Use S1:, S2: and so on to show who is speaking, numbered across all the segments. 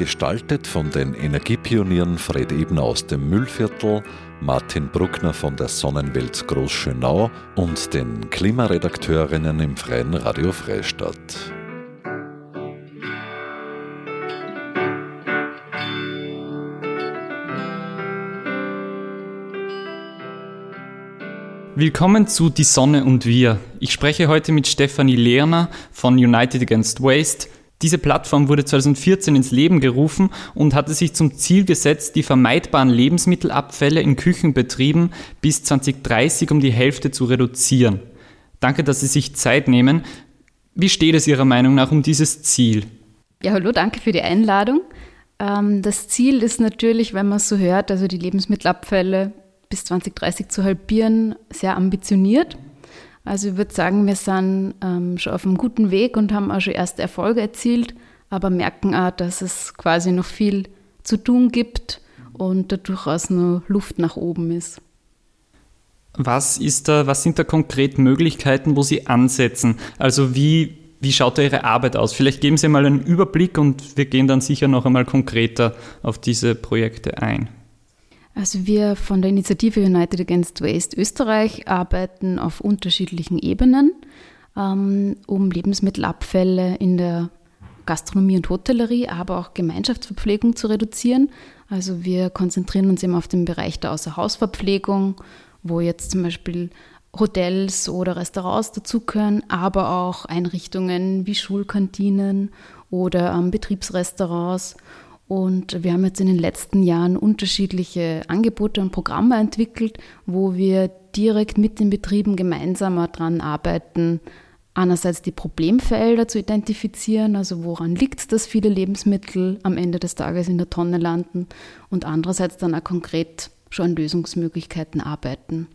S1: Gestaltet von den Energiepionieren Fred Ebner aus dem Müllviertel, Martin Bruckner von der Sonnenwelt Großschönau und den Klimaredakteurinnen im Freien Radio Freistadt.
S2: Willkommen zu Die Sonne und wir. Ich spreche heute mit Stefanie Lerner von United Against Waste. Diese Plattform wurde 2014 ins Leben gerufen und hatte sich zum Ziel gesetzt, die vermeidbaren Lebensmittelabfälle in Küchenbetrieben bis 2030 um die Hälfte zu reduzieren. Danke, dass Sie sich Zeit nehmen. Wie steht es Ihrer Meinung nach um dieses Ziel?
S3: Ja, hallo, danke für die Einladung. Ähm, das Ziel ist natürlich, wenn man es so hört, also die Lebensmittelabfälle bis 2030 zu halbieren, sehr ambitioniert. Also ich würde sagen, wir sind ähm, schon auf einem guten Weg und haben auch schon erste Erfolge erzielt, aber merken auch, dass es quasi noch viel zu tun gibt und da durchaus noch Luft nach oben ist.
S2: Was, ist da, was sind da konkret Möglichkeiten, wo Sie ansetzen? Also wie, wie schaut da Ihre Arbeit aus? Vielleicht geben Sie mal einen Überblick und wir gehen dann sicher noch einmal konkreter auf diese Projekte ein.
S3: Also wir von der Initiative United Against Waste Österreich arbeiten auf unterschiedlichen Ebenen, ähm, um Lebensmittelabfälle in der Gastronomie und Hotellerie, aber auch Gemeinschaftsverpflegung zu reduzieren. Also wir konzentrieren uns eben auf den Bereich der Außerhausverpflegung, wo jetzt zum Beispiel Hotels oder Restaurants dazugehören, aber auch Einrichtungen wie Schulkantinen oder ähm, Betriebsrestaurants und wir haben jetzt in den letzten Jahren unterschiedliche Angebote und Programme entwickelt, wo wir direkt mit den Betrieben gemeinsam daran arbeiten, einerseits die Problemfelder zu identifizieren, also woran liegt es, dass viele Lebensmittel am Ende des Tages in der Tonne landen und andererseits dann auch konkret schon an Lösungsmöglichkeiten arbeiten.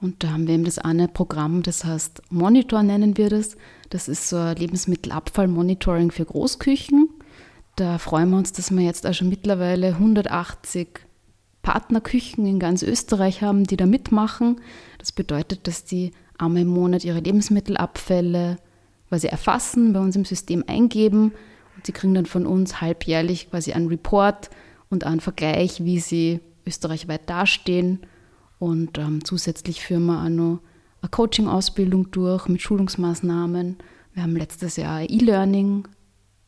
S3: Und da haben wir eben das eine Programm, das heißt Monitor nennen wir das. Das ist so ein Lebensmittelabfallmonitoring für Großküchen. Da freuen wir uns, dass wir jetzt auch schon mittlerweile 180 Partnerküchen in ganz Österreich haben, die da mitmachen. Das bedeutet, dass die einmal im Monat ihre Lebensmittelabfälle quasi erfassen, bei uns im System eingeben und sie kriegen dann von uns halbjährlich quasi einen Report und einen Vergleich, wie sie österreichweit dastehen. Und ähm, zusätzlich führen wir auch noch eine Coaching-Ausbildung durch mit Schulungsmaßnahmen. Wir haben letztes Jahr E-Learning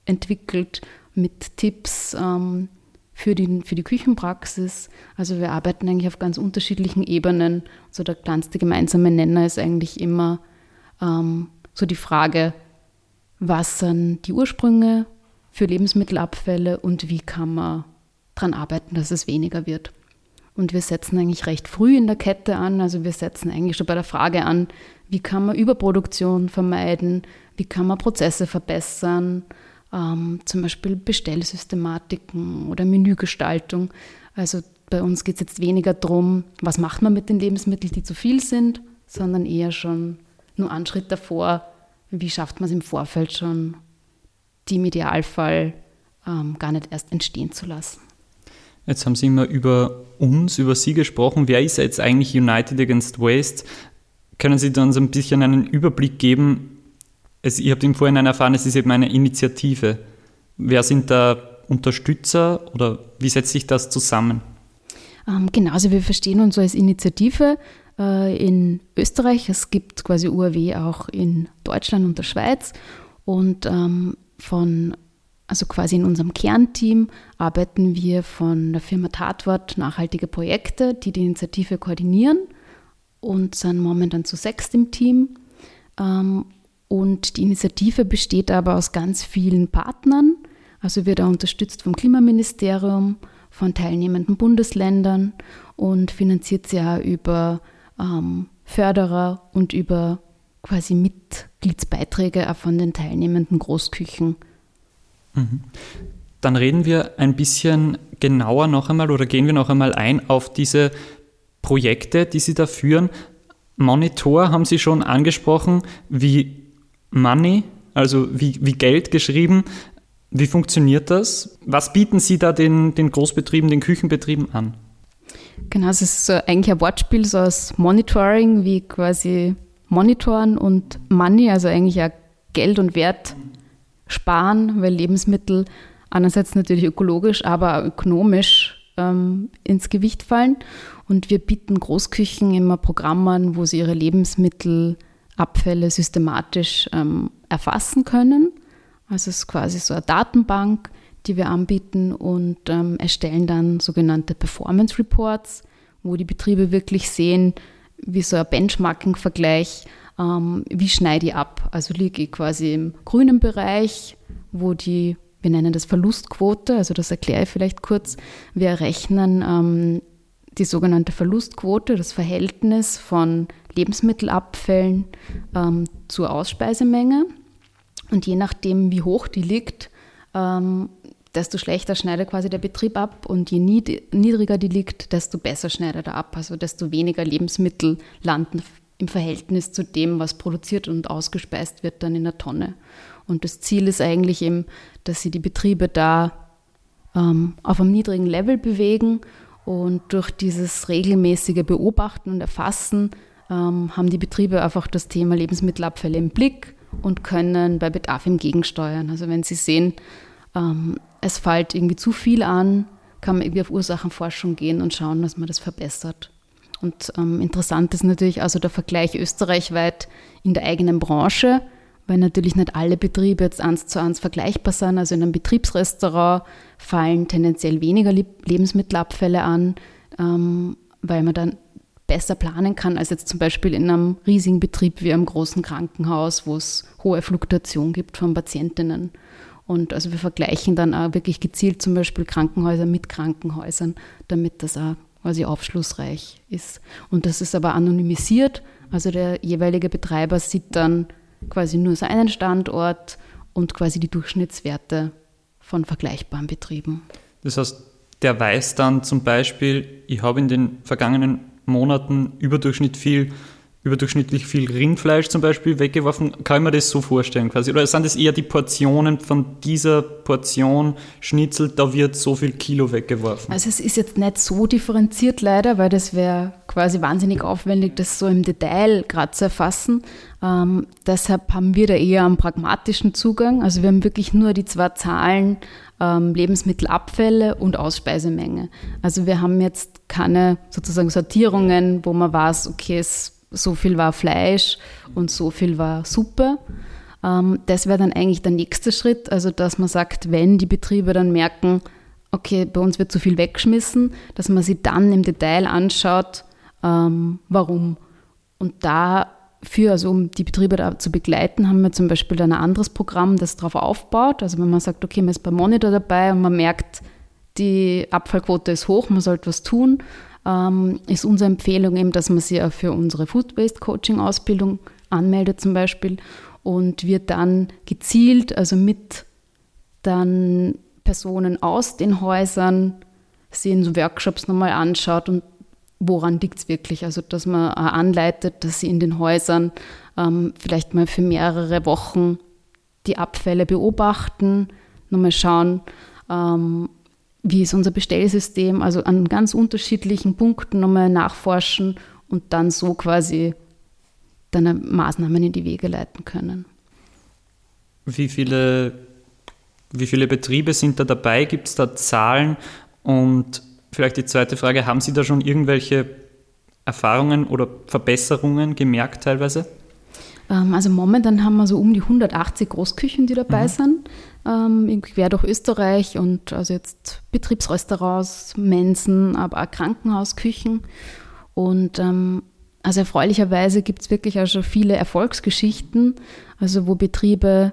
S3: entwickelt mit Tipps ähm, für, die, für die Küchenpraxis. Also wir arbeiten eigentlich auf ganz unterschiedlichen Ebenen. So der kleinste gemeinsame Nenner ist eigentlich immer ähm, so die Frage, was sind die Ursprünge für Lebensmittelabfälle und wie kann man daran arbeiten, dass es weniger wird. Und wir setzen eigentlich recht früh in der Kette an. Also wir setzen eigentlich schon bei der Frage an, wie kann man Überproduktion vermeiden, wie kann man Prozesse verbessern, ähm, zum Beispiel Bestellsystematiken oder Menügestaltung. Also bei uns geht es jetzt weniger darum, was macht man mit den Lebensmitteln, die zu viel sind, sondern eher schon nur einen Schritt davor, wie schafft man es im Vorfeld schon, die im Idealfall ähm, gar nicht erst entstehen zu lassen.
S2: Jetzt haben Sie immer über uns, über Sie gesprochen. Wer ist jetzt eigentlich United Against Waste? Können Sie uns ein bisschen einen Überblick geben, es, ihr habt im Vorhinein erfahren, es ist eben eine Initiative. Wer sind da Unterstützer oder wie setzt sich das zusammen?
S3: Ähm, genau, also wir verstehen uns als Initiative äh, in Österreich. Es gibt quasi UAW auch in Deutschland und der Schweiz. Und ähm, von, also quasi in unserem Kernteam arbeiten wir von der Firma Tatwort nachhaltige Projekte, die die Initiative koordinieren und sind momentan zu sechst im Team. Ähm, und die Initiative besteht aber aus ganz vielen Partnern. Also wird er unterstützt vom Klimaministerium, von teilnehmenden Bundesländern und finanziert sie ja über ähm, Förderer und über quasi Mitgliedsbeiträge auch von den teilnehmenden Großküchen.
S2: Mhm. Dann reden wir ein bisschen genauer noch einmal oder gehen wir noch einmal ein auf diese Projekte, die Sie da führen. Monitor haben Sie schon angesprochen. Wie Money, also wie, wie Geld geschrieben. Wie funktioniert das? Was bieten Sie da den, den Großbetrieben, den Küchenbetrieben an?
S3: Genau, es ist eigentlich ein Wortspiel so aus Monitoring, wie quasi monitoren und Money, also eigentlich auch Geld und Wert sparen, weil Lebensmittel einerseits natürlich ökologisch, aber ökonomisch ähm, ins Gewicht fallen. Und wir bieten Großküchen immer Programme an, wo sie ihre Lebensmittelabfälle systematisch ähm, erfassen können. Also es ist quasi so eine Datenbank, die wir anbieten und ähm, erstellen dann sogenannte Performance Reports, wo die Betriebe wirklich sehen, wie so ein Benchmarking-Vergleich, ähm, wie schneide ich ab. Also liege ich quasi im grünen Bereich, wo die, wir nennen das Verlustquote, also das erkläre ich vielleicht kurz. Wir errechnen ähm, die sogenannte Verlustquote, das Verhältnis von Lebensmittelabfällen ähm, zur Ausspeisemenge. Und je nachdem, wie hoch die liegt, ähm, desto schlechter schneidet quasi der Betrieb ab und je niedriger die liegt, desto besser schneidet er ab. Also desto weniger Lebensmittel landen im Verhältnis zu dem, was produziert und ausgespeist wird, dann in der Tonne. Und das Ziel ist eigentlich eben, dass sie die Betriebe da ähm, auf einem niedrigen Level bewegen und durch dieses regelmäßige Beobachten und Erfassen ähm, haben die Betriebe einfach das Thema Lebensmittelabfälle im Blick und können bei Bedarf im Gegensteuern. Also wenn sie sehen, ähm, es fällt irgendwie zu viel an, kann man irgendwie auf Ursachenforschung gehen und schauen, dass man das verbessert. Und ähm, interessant ist natürlich also der Vergleich österreichweit in der eigenen Branche, weil natürlich nicht alle Betriebe jetzt eins zu eins vergleichbar sind. Also in einem Betriebsrestaurant fallen tendenziell weniger Lebensmittelabfälle an, ähm, weil man dann besser planen kann als jetzt zum Beispiel in einem riesigen Betrieb wie einem großen Krankenhaus, wo es hohe Fluktuation gibt von Patientinnen. Und also wir vergleichen dann auch wirklich gezielt zum Beispiel Krankenhäuser mit Krankenhäusern, damit das auch quasi aufschlussreich ist. Und das ist aber anonymisiert. Also der jeweilige Betreiber sieht dann quasi nur seinen Standort und quasi die Durchschnittswerte von vergleichbaren Betrieben.
S2: Das heißt, der weiß dann zum Beispiel, ich habe in den vergangenen Monaten überdurchschnittlich viel überdurchschnittlich viel Rindfleisch zum Beispiel weggeworfen. Kann mir das so vorstellen quasi? Oder sind das eher die Portionen von dieser Portion Schnitzel, da wird so viel Kilo weggeworfen?
S3: Also es ist jetzt nicht so differenziert leider, weil das wäre quasi wahnsinnig aufwendig, das so im Detail gerade zu erfassen. Ähm, deshalb haben wir da eher einen pragmatischen Zugang. Also wir haben wirklich nur die zwei Zahlen ähm, Lebensmittelabfälle und Ausspeisemenge. Also wir haben jetzt keine sozusagen Sortierungen, wo man weiß, okay, es so viel war Fleisch und so viel war Suppe. Ähm, das wäre dann eigentlich der nächste Schritt, also dass man sagt, wenn die Betriebe dann merken, okay, bei uns wird zu viel weggeschmissen, dass man sich dann im Detail anschaut, ähm, warum. Und dafür, also um die Betriebe da zu begleiten, haben wir zum Beispiel dann ein anderes Programm, das darauf aufbaut. Also wenn man sagt, okay, man ist beim Monitor dabei und man merkt, die Abfallquote ist hoch, man sollte was tun, ähm, ist unsere Empfehlung eben, dass man sich auch für unsere Food Waste Coaching Ausbildung anmeldet zum Beispiel und wird dann gezielt, also mit dann Personen aus den Häusern, sie in so Workshops nochmal anschaut und woran liegt es wirklich? Also, dass man anleitet, dass sie in den Häusern ähm, vielleicht mal für mehrere Wochen die Abfälle beobachten, nochmal schauen, ähm, wie ist unser Bestellsystem, also an ganz unterschiedlichen Punkten nochmal nachforschen und dann so quasi dann Maßnahmen in die Wege leiten können.
S2: Wie viele, wie viele Betriebe sind da dabei? Gibt es da Zahlen? Und vielleicht die zweite Frage, haben Sie da schon irgendwelche Erfahrungen oder Verbesserungen gemerkt teilweise?
S3: Ähm, also momentan haben wir so um die 180 Großküchen, die dabei mhm. sind, ähm, quer durch Österreich und also jetzt Betriebsrestaurants, Mensen, aber auch Krankenhausküchen. Und ähm, also erfreulicherweise gibt es wirklich auch schon viele Erfolgsgeschichten, also wo Betriebe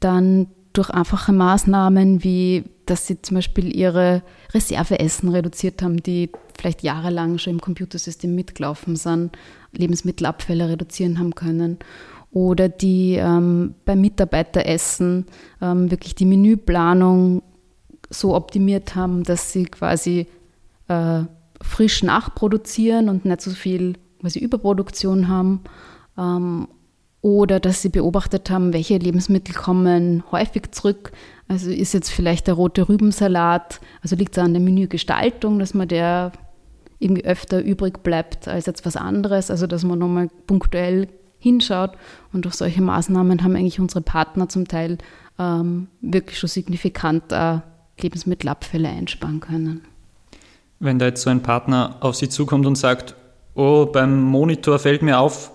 S3: dann durch einfache Maßnahmen wie, dass sie zum Beispiel ihre Reserveessen reduziert haben, die vielleicht jahrelang schon im Computersystem mitgelaufen sind, Lebensmittelabfälle reduzieren haben können oder die ähm, beim Mitarbeiteressen ähm, wirklich die Menüplanung so optimiert haben, dass sie quasi äh, frisch nachproduzieren und nicht so viel quasi Überproduktion haben. Ähm, oder dass sie beobachtet haben, welche Lebensmittel kommen häufig zurück. Also ist jetzt vielleicht der rote Rübensalat, also liegt es an der Menügestaltung, dass man der irgendwie öfter übrig bleibt als jetzt was anderes, also dass man nochmal punktuell hinschaut. Und durch solche Maßnahmen haben eigentlich unsere Partner zum Teil ähm, wirklich schon signifikant äh, Lebensmittelabfälle einsparen können.
S2: Wenn da jetzt so ein Partner auf Sie zukommt und sagt, oh, beim Monitor fällt mir auf,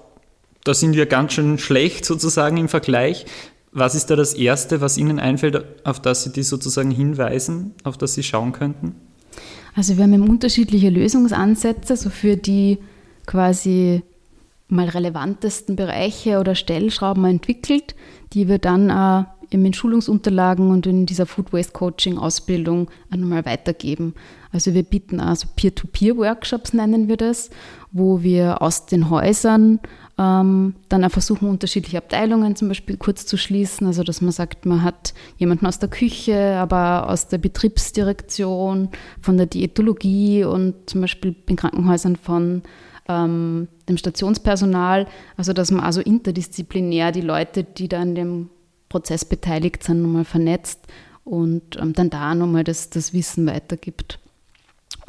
S2: da sind wir ganz schön schlecht sozusagen im Vergleich. Was ist da das Erste, was Ihnen einfällt, auf das Sie die sozusagen hinweisen, auf das Sie schauen könnten?
S3: Also wir haben unterschiedliche Lösungsansätze, so für die quasi mal relevantesten Bereiche oder Stellschrauben entwickelt, die wir dann äh, in Schulungsunterlagen und in dieser Food Waste Coaching Ausbildung einmal weitergeben. Also wir bieten also Peer-to-Peer-Workshops, nennen wir das, wo wir aus den Häusern dann auch versuchen, unterschiedliche Abteilungen zum Beispiel kurz zu schließen. Also, dass man sagt, man hat jemanden aus der Küche, aber aus der Betriebsdirektion, von der Diätologie und zum Beispiel in Krankenhäusern von ähm, dem Stationspersonal. Also, dass man also interdisziplinär die Leute, die da an dem Prozess beteiligt sind, nochmal vernetzt und ähm, dann da nochmal das, das Wissen weitergibt.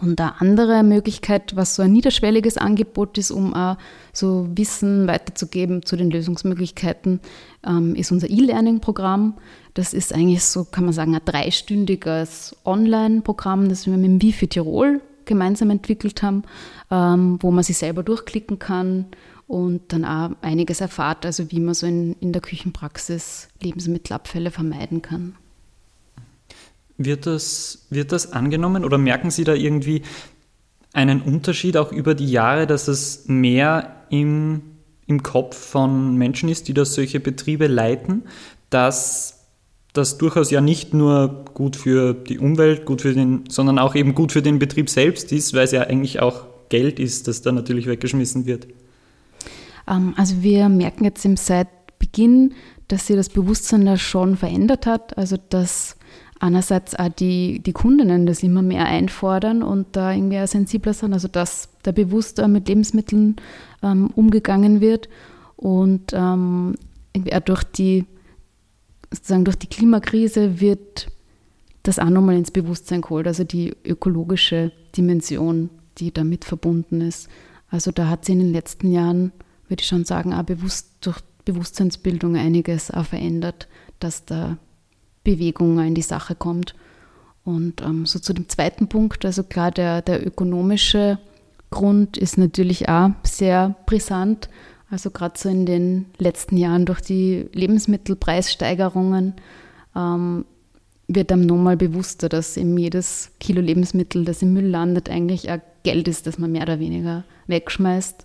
S3: Und eine andere Möglichkeit, was so ein niederschwelliges Angebot ist, um auch so Wissen weiterzugeben zu den Lösungsmöglichkeiten, ähm, ist unser E-Learning-Programm. Das ist eigentlich so, kann man sagen, ein dreistündiges Online-Programm, das wir mit dem Wifi Tirol gemeinsam entwickelt haben, ähm, wo man sich selber durchklicken kann und dann auch einiges erfahrt, also wie man so in, in der Küchenpraxis Lebensmittelabfälle vermeiden kann.
S2: Wird das, wird das angenommen oder merken Sie da irgendwie einen Unterschied auch über die Jahre, dass es mehr im, im Kopf von Menschen ist, die da solche Betriebe leiten, dass das durchaus ja nicht nur gut für die Umwelt, gut für den, sondern auch eben gut für den Betrieb selbst ist, weil es ja eigentlich auch Geld ist, das da natürlich weggeschmissen wird.
S3: Ähm, also wir merken jetzt seit Beginn, dass sich das Bewusstsein da schon verändert hat. Also dass einerseits auch die, die Kundinnen das immer mehr einfordern und da irgendwie auch sensibler sind, also dass da bewusster mit Lebensmitteln ähm, umgegangen wird und ähm, irgendwie auch durch die, sozusagen durch die Klimakrise wird das auch nochmal ins Bewusstsein geholt, also die ökologische Dimension, die damit verbunden ist. Also da hat sich in den letzten Jahren, würde ich schon sagen, auch bewusst durch Bewusstseinsbildung einiges auch verändert, dass da Bewegung in die Sache kommt. Und ähm, so zu dem zweiten Punkt, also klar, der, der ökonomische Grund ist natürlich auch sehr brisant. Also gerade so in den letzten Jahren durch die Lebensmittelpreissteigerungen ähm, wird einem nochmal bewusster, dass eben jedes Kilo Lebensmittel, das im Müll landet, eigentlich auch Geld ist, das man mehr oder weniger wegschmeißt.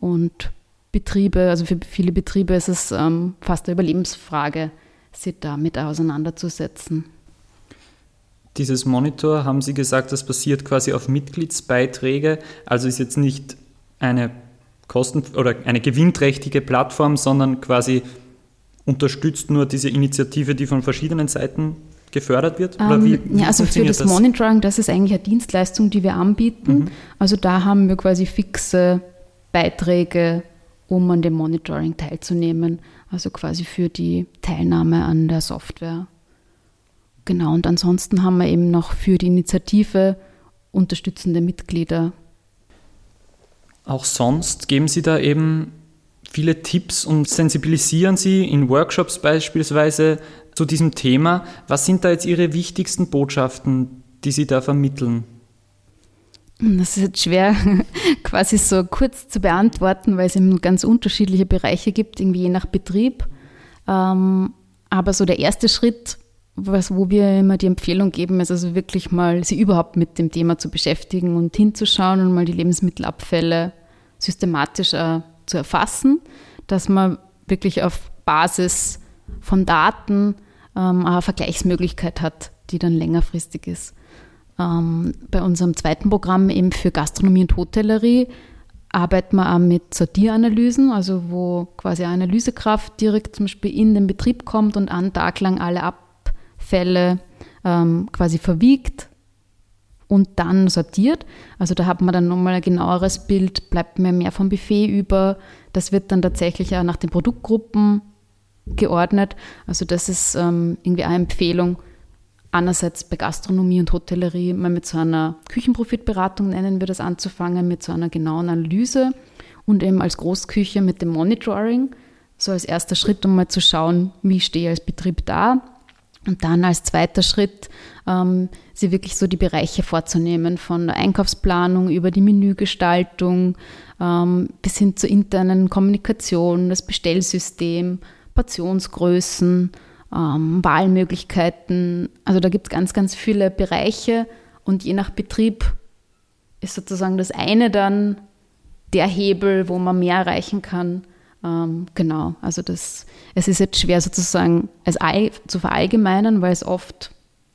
S3: Und Betriebe, also für viele Betriebe ist es ähm, fast eine Überlebensfrage, sich damit auseinanderzusetzen.
S2: Dieses Monitor, haben Sie gesagt, das basiert quasi auf Mitgliedsbeiträge, also ist jetzt nicht eine kosten- oder eine gewinnträchtige Plattform, sondern quasi unterstützt nur diese Initiative, die von verschiedenen Seiten gefördert wird?
S3: Ähm, wie, wie ja, also für das, das, Monitoring, das ist eigentlich eine Dienstleistung, die wir anbieten. Mhm. Also da haben wir quasi fixe Beiträge, um an dem Monitoring teilzunehmen also quasi für die Teilnahme an der Software. Genau, und ansonsten haben wir eben noch für die Initiative unterstützende Mitglieder.
S2: Auch sonst geben Sie da eben viele Tipps und sensibilisieren Sie in Workshops beispielsweise zu diesem Thema. Was sind da jetzt Ihre wichtigsten Botschaften, die Sie da vermitteln?
S3: Das ist jetzt schwer quasi so kurz zu beantworten, weil es eben ganz unterschiedliche Bereiche gibt, irgendwie je nach Betrieb. Ähm, aber so der erste Schritt, was, wo wir immer die Empfehlung geben, ist also wirklich mal sie überhaupt mit dem Thema zu beschäftigen und hinzuschauen und mal die Lebensmittelabfälle systematisch zu erfassen, dass man wirklich auf Basis von Daten ähm, eine Vergleichsmöglichkeit hat, die dann längerfristig ist. Ähm, bei unserem zweiten Programm eben für Gastronomie und Hotellerie arbeiten wir auch mit Sortieranalysen, also wo quasi eine Analysekraft direkt zum Beispiel in den Betrieb kommt und einen Tag lang alle Abfälle ähm, quasi verwiegt und dann sortiert. Also da hat man dann nochmal ein genaueres Bild, bleibt mir mehr vom Buffet über, Das wird dann tatsächlich auch nach den Produktgruppen geordnet. Also das ist ähm, irgendwie eine Empfehlung, einerseits bei Gastronomie und Hotellerie mal mit so einer Küchenprofitberatung nennen wir das anzufangen, mit so einer genauen Analyse und eben als Großküche mit dem Monitoring, so als erster Schritt, um mal zu schauen, wie ich stehe als Betrieb da. Und dann als zweiter Schritt, ähm, sie wirklich so die Bereiche vorzunehmen, von der Einkaufsplanung über die Menügestaltung ähm, bis hin zur internen Kommunikation, das Bestellsystem, Portionsgrößen, ähm, Wahlmöglichkeiten. Also da gibt es ganz, ganz viele Bereiche und je nach Betrieb ist sozusagen das eine dann der Hebel, wo man mehr erreichen kann. Ähm, genau, also das, es ist jetzt schwer sozusagen als all, zu verallgemeinern, weil es oft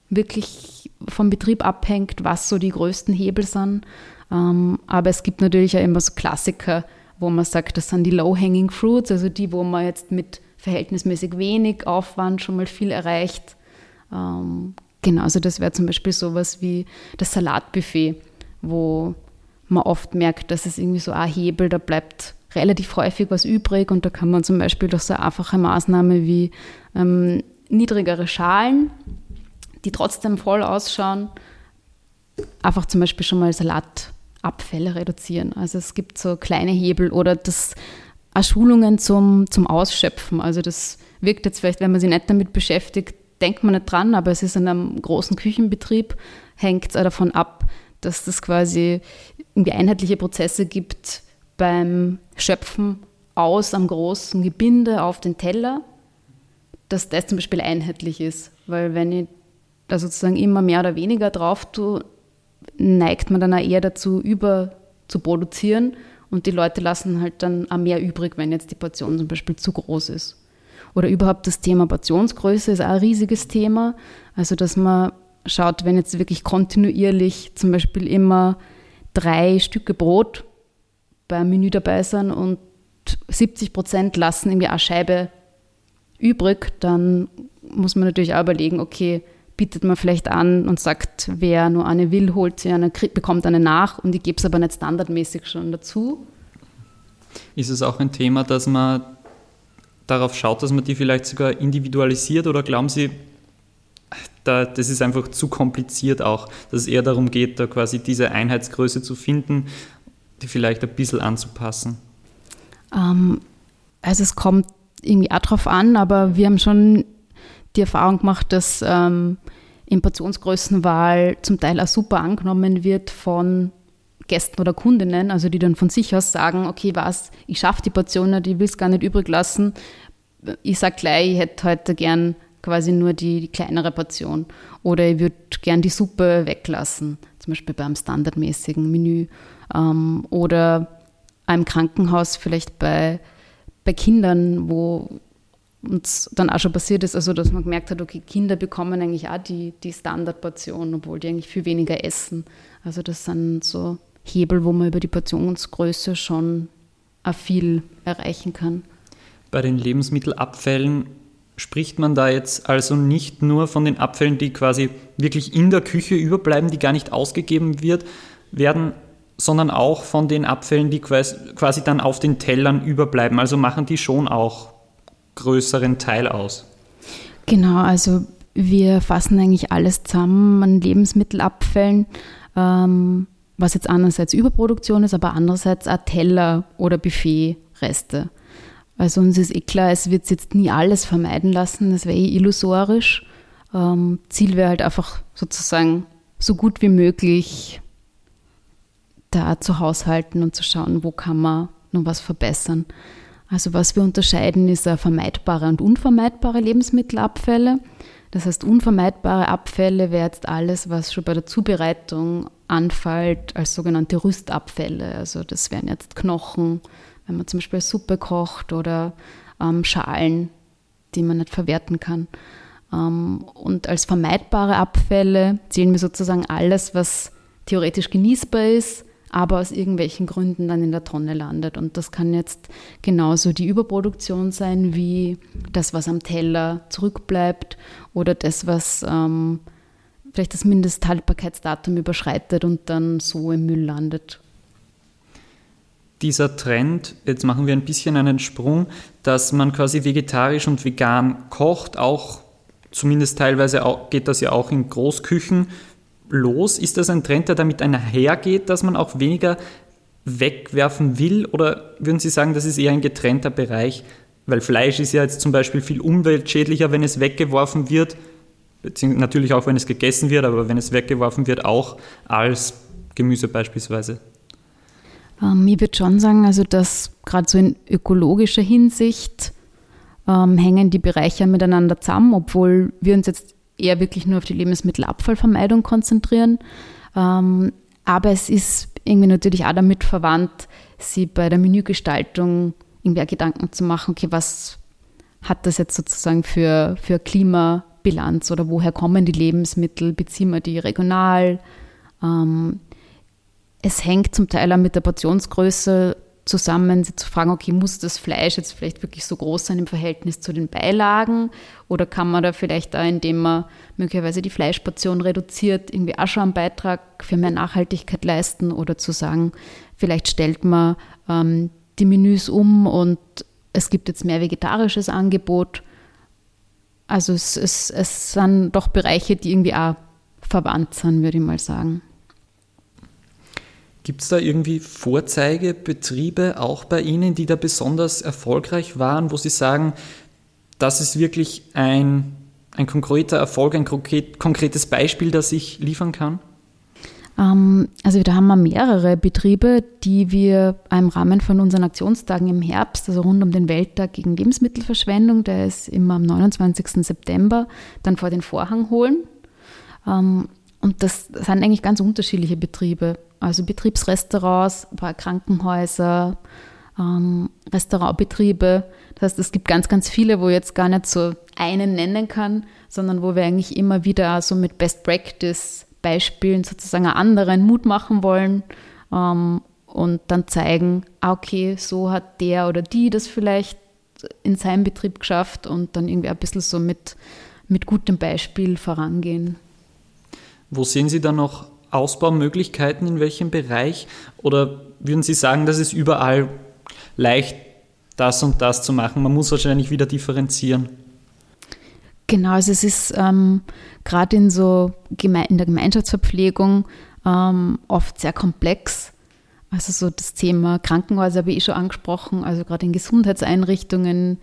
S3: wirklich vom Betrieb abhängt, was so die größten Hebel sind. Ähm, aber es gibt natürlich auch immer so Klassiker, wo man sagt, das sind die Low-Hanging Fruits, also die, wo man jetzt mit verhältnismäßig wenig Aufwand schon mal viel erreicht. Ähm, genau, also das wäre zum Beispiel sowas wie das Salatbuffet, wo man oft merkt, dass es irgendwie so ein Hebel, da bleibt relativ häufig was übrig und da kann man zum Beispiel durch so eine einfache Maßnahme wie ähm, niedrigere Schalen, die trotzdem voll ausschauen, einfach zum Beispiel schon mal Salatabfälle reduzieren. Also es gibt so kleine Hebel oder das auch Schulungen zum, zum Ausschöpfen. Also das wirkt jetzt vielleicht, wenn man sich nicht damit beschäftigt, denkt man nicht dran, aber es ist in einem großen Küchenbetrieb, hängt es davon ab, dass das quasi irgendwie einheitliche Prozesse gibt beim Schöpfen aus am großen Gebinde auf den Teller, dass das zum Beispiel einheitlich ist. Weil wenn ich da sozusagen immer mehr oder weniger drauf tue, neigt man dann auch eher dazu, über zu produzieren und die Leute lassen halt dann auch mehr übrig, wenn jetzt die Portion zum Beispiel zu groß ist. Oder überhaupt das Thema Portionsgröße ist auch ein riesiges Thema. Also, dass man schaut, wenn jetzt wirklich kontinuierlich zum Beispiel immer drei Stücke Brot beim Menü dabei sind und 70 Prozent lassen irgendwie eine Scheibe übrig, dann muss man natürlich auch überlegen, okay, bietet man vielleicht an und sagt, wer nur eine will, holt sie eine, bekommt eine nach und ich gebe es aber nicht standardmäßig schon dazu.
S2: Ist es auch ein Thema, dass man darauf schaut, dass man die vielleicht sogar individualisiert oder glauben Sie, da, das ist einfach zu kompliziert auch, dass es eher darum geht, da quasi diese Einheitsgröße zu finden, die vielleicht ein bisschen anzupassen?
S3: Ähm, also es kommt irgendwie auch drauf an, aber wir haben schon die Erfahrung gemacht, dass ähm, in Portionsgrößenwahl zum Teil auch super angenommen wird von Gästen oder Kundinnen, also die dann von sich aus sagen, okay, was, ich schaffe die Portion nicht, ich will es gar nicht übrig lassen. Ich sage gleich, ich hätte heute gern quasi nur die, die kleinere Portion oder ich würde gern die Suppe weglassen, zum Beispiel beim standardmäßigen Menü ähm, oder einem Krankenhaus vielleicht bei, bei Kindern, wo uns dann auch schon passiert ist, also dass man gemerkt hat, okay, Kinder bekommen eigentlich auch die, die Standardportion, obwohl die eigentlich viel weniger essen. Also das sind so Hebel, wo man über die Portionsgröße schon auch viel erreichen kann.
S2: Bei den Lebensmittelabfällen spricht man da jetzt also nicht nur von den Abfällen, die quasi wirklich in der Küche überbleiben, die gar nicht ausgegeben wird, werden, sondern auch von den Abfällen, die quasi dann auf den Tellern überbleiben. Also machen die schon auch größeren Teil aus?
S3: Genau, also wir fassen eigentlich alles zusammen an Lebensmittelabfällen, ähm, was jetzt einerseits Überproduktion ist, aber andererseits auch Teller oder Buffetreste. Also uns ist eh klar, es wird jetzt nie alles vermeiden lassen, das wäre eh illusorisch. Ähm, Ziel wäre halt einfach sozusagen so gut wie möglich da zu haushalten und zu schauen, wo kann man noch was verbessern. Also was wir unterscheiden, ist vermeidbare und unvermeidbare Lebensmittelabfälle. Das heißt, unvermeidbare Abfälle wäre jetzt alles, was schon bei der Zubereitung anfällt, als sogenannte Rüstabfälle. Also das wären jetzt Knochen, wenn man zum Beispiel Suppe kocht oder ähm, Schalen, die man nicht verwerten kann. Ähm, und als vermeidbare Abfälle zählen wir sozusagen alles, was theoretisch genießbar ist, aber aus irgendwelchen Gründen dann in der Tonne landet. Und das kann jetzt genauso die Überproduktion sein, wie das, was am Teller zurückbleibt oder das, was ähm, vielleicht das Mindesthaltbarkeitsdatum überschreitet und dann so im Müll landet.
S2: dieser Trend, jetzt machen wir ein bisschen einen Sprung, dass man quasi vegetarisch und vegan kocht, auch zumindest teilweise auch, geht das ja auch in Großküchen los. Ist das ein Trend, der damit einhergeht, dass man auch weniger wegwerfen will? Oder würden Sie sagen, das ist eher ein getrennter Bereich? Weil Fleisch ist ja jetzt zum Beispiel viel umweltschädlicher, wenn es weggeworfen wird, beziehungsweise natürlich auch, wenn es gegessen wird, aber wenn es weggeworfen wird, auch als Gemüse beispielsweise.
S3: Ähm, ich würde schon sagen, also dass gerade so in ökologischer Hinsicht ähm, hängen die Bereiche miteinander zusammen, obwohl wir uns jetzt eher wirklich nur auf die Lebensmittelabfallvermeidung konzentrieren. Ähm, aber es ist irgendwie natürlich auch damit verwandt, sie bei der Menügestaltung irgendwie Gedanken zu machen, okay, was hat das jetzt sozusagen für, für Klimabilanz oder woher kommen die Lebensmittel, beziehen wir die regional? Ähm, es hängt zum Teil auch mit der Portionsgröße zusammen, zu fragen, okay, muss das Fleisch jetzt vielleicht wirklich so groß sein im Verhältnis zu den Beilagen oder kann man da vielleicht auch, indem man möglicherweise die Fleischportion reduziert, irgendwie auch schon einen Beitrag für mehr Nachhaltigkeit leisten oder zu sagen, vielleicht stellt man ähm, die Menüs um und es gibt jetzt mehr vegetarisches Angebot. Also es, es, es sind doch Bereiche, die irgendwie auch verwandt sind, würde ich mal sagen.
S2: Gibt es da irgendwie Vorzeigebetriebe auch bei Ihnen, die da besonders erfolgreich waren, wo Sie sagen, das ist wirklich ein, ein konkreter Erfolg, ein konkretes Beispiel, das ich liefern kann?
S3: Ähm, also da haben wir mehrere Betriebe, die wir im Rahmen von unseren Aktionstagen im Herbst, also rund um den Welttag gegen Lebensmittelverschwendung, der ist immer am 29. September, dann vor den Vorhang holen. Und das sind eigentlich ganz unterschiedliche Betriebe also Betriebsrestaurants, ein paar Krankenhäuser, ähm, Restaurantbetriebe. Das heißt, es gibt ganz, ganz viele, wo ich jetzt gar nicht so einen nennen kann, sondern wo wir eigentlich immer wieder so mit Best Practice Beispielen sozusagen anderen Mut machen wollen ähm, und dann zeigen, ah, okay, so hat der oder die das vielleicht in seinem Betrieb geschafft und dann irgendwie ein bisschen so mit, mit gutem Beispiel vorangehen.
S2: Wo sehen Sie da noch Ausbaumöglichkeiten in welchem Bereich? Oder würden Sie sagen, dass es überall leicht das und das zu machen? Man muss wahrscheinlich wieder differenzieren.
S3: Genau, also es ist ähm, gerade in so Geme in der Gemeinschaftsverpflegung ähm, oft sehr komplex. Also so das Thema Krankenhäuser habe ich eh schon angesprochen. Also gerade in Gesundheitseinrichtungen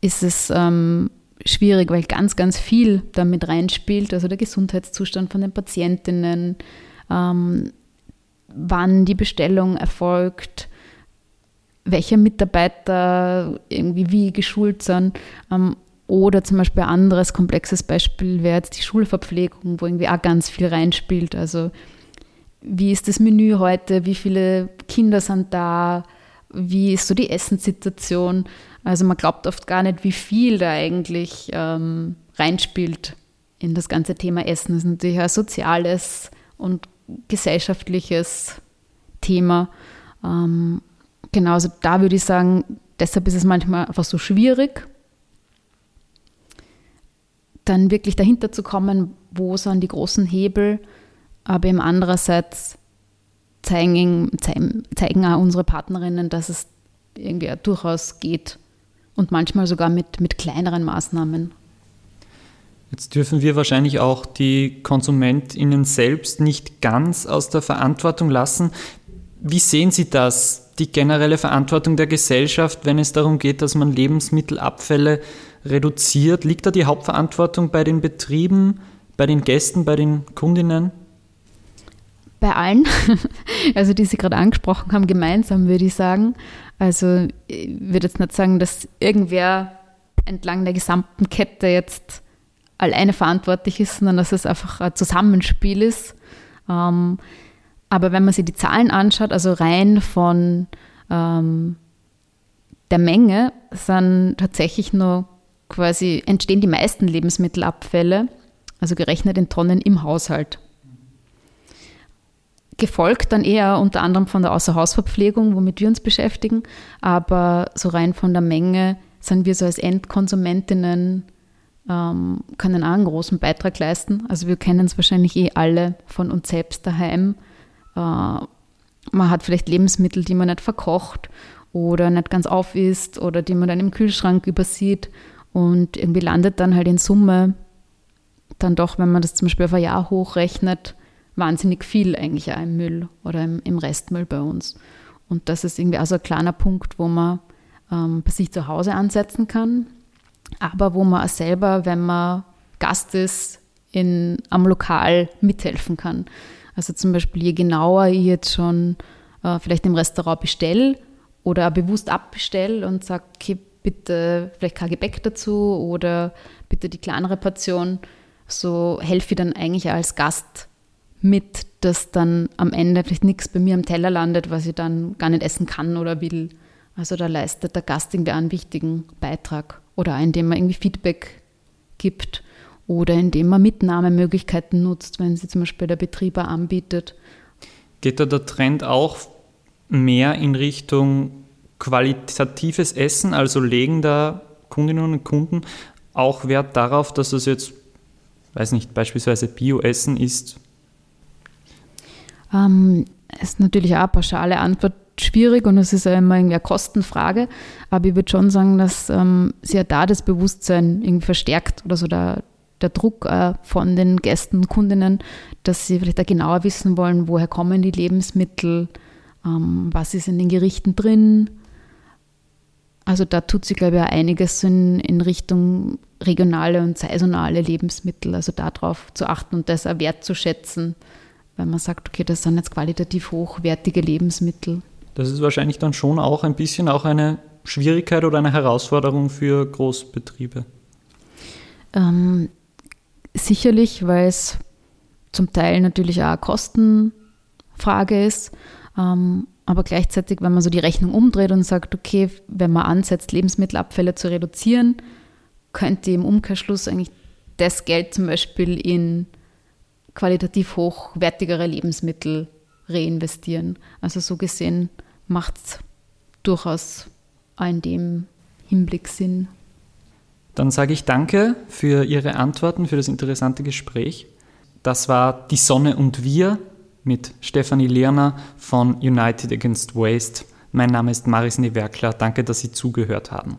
S3: ist es ähm, schwierig, weil ganz, ganz viel damit reinspielt. Also der Gesundheitszustand von den Patientinnen, ähm, wann die Bestellung erfolgt, welche Mitarbeiter irgendwie wie geschult sind. Ähm, oder zum Beispiel ein anderes komplexes Beispiel wäre jetzt die Schulverpflegung, wo irgendwie auch ganz viel reinspielt. Also wie ist das Menü heute, wie viele Kinder sind da, wie ist so die Essenssituation. Also man glaubt oft gar nicht, wie viel da eigentlich ähm, reinspielt in das ganze Thema Essen. Das ist natürlich ein soziales und gesellschaftliches Thema. Ähm, genau, also da würde ich sagen, deshalb ist es manchmal einfach so schwierig, dann wirklich dahinter zu kommen, wo sind die großen Hebel, aber eben andererseits zeigen, zeigen auch unsere Partnerinnen, dass es irgendwie auch durchaus geht, und manchmal sogar mit, mit kleineren Maßnahmen.
S2: Jetzt dürfen wir wahrscheinlich auch die KonsumentInnen selbst nicht ganz aus der Verantwortung lassen. Wie sehen Sie das, die generelle Verantwortung der Gesellschaft, wenn es darum geht, dass man Lebensmittelabfälle reduziert? Liegt da die Hauptverantwortung bei den Betrieben, bei den Gästen, bei den Kundinnen?
S3: Bei allen, also die Sie gerade angesprochen haben, gemeinsam würde ich sagen. Also ich würde jetzt nicht sagen, dass irgendwer entlang der gesamten Kette jetzt alleine verantwortlich ist, sondern dass es einfach ein Zusammenspiel ist. Ähm, aber wenn man sich die Zahlen anschaut, also rein von ähm, der Menge, sind tatsächlich nur quasi entstehen die meisten Lebensmittelabfälle, also gerechnet in Tonnen im Haushalt gefolgt dann eher unter anderem von der Außerhausverpflegung, womit wir uns beschäftigen. Aber so rein von der Menge sind wir so als Endkonsumentinnen, ähm, können auch einen großen Beitrag leisten. Also wir kennen es wahrscheinlich eh alle von uns selbst daheim. Äh, man hat vielleicht Lebensmittel, die man nicht verkocht oder nicht ganz aufisst oder die man dann im Kühlschrank übersieht und irgendwie landet dann halt in Summe dann doch, wenn man das zum Beispiel auf ein Jahr hochrechnet, wahnsinnig viel eigentlich auch im Müll oder im, im Restmüll bei uns. Und das ist irgendwie also ein kleiner Punkt, wo man ähm, bei sich zu Hause ansetzen kann, aber wo man auch selber, wenn man Gast ist, in, am Lokal mithelfen kann. Also zum Beispiel, je genauer ich jetzt schon äh, vielleicht im Restaurant bestelle oder bewusst abbestelle und sage, okay, bitte vielleicht kein Gebäck dazu oder bitte die kleinere Portion, so helfe ich dann eigentlich als Gast mit, dass dann am Ende vielleicht nichts bei mir am Teller landet, was ich dann gar nicht essen kann oder will. Also da leistet der Gast irgendwie einen wichtigen Beitrag oder indem man irgendwie Feedback gibt oder indem man Mitnahmemöglichkeiten nutzt, wenn sie zum Beispiel der Betrieber anbietet.
S2: Geht da der Trend auch mehr in Richtung qualitatives Essen, also legen da Kundinnen und Kunden auch Wert darauf, dass das jetzt, weiß nicht, beispielsweise Bio-Essen ist?
S3: Ähm, ist natürlich auch eine pauschale Antwort schwierig und es ist ja immer eine Kostenfrage. Aber ich würde schon sagen, dass ähm, sich ja da das Bewusstsein irgendwie verstärkt oder so der, der Druck äh, von den Gästen, Kundinnen, dass sie vielleicht auch genauer wissen wollen, woher kommen die Lebensmittel, ähm, was ist in den Gerichten drin. Also da tut sich, glaube ich, auch einiges in, in Richtung regionale und saisonale Lebensmittel, also darauf zu achten und das auch wertzuschätzen, wenn man sagt, okay, das sind jetzt qualitativ hochwertige Lebensmittel.
S2: Das ist wahrscheinlich dann schon auch ein bisschen auch eine Schwierigkeit oder eine Herausforderung für Großbetriebe.
S3: Ähm, sicherlich, weil es zum Teil natürlich auch eine Kostenfrage ist. Ähm, aber gleichzeitig, wenn man so die Rechnung umdreht und sagt, okay, wenn man ansetzt, Lebensmittelabfälle zu reduzieren, könnte im Umkehrschluss eigentlich das Geld zum Beispiel in qualitativ hochwertigere Lebensmittel reinvestieren. Also so gesehen macht es durchaus in dem Hinblick Sinn.
S2: Dann sage ich danke für Ihre Antworten, für das interessante Gespräch. Das war Die Sonne und wir mit Stefanie Lerner von United Against Waste. Mein Name ist Maris Newerkler. Danke, dass Sie zugehört haben.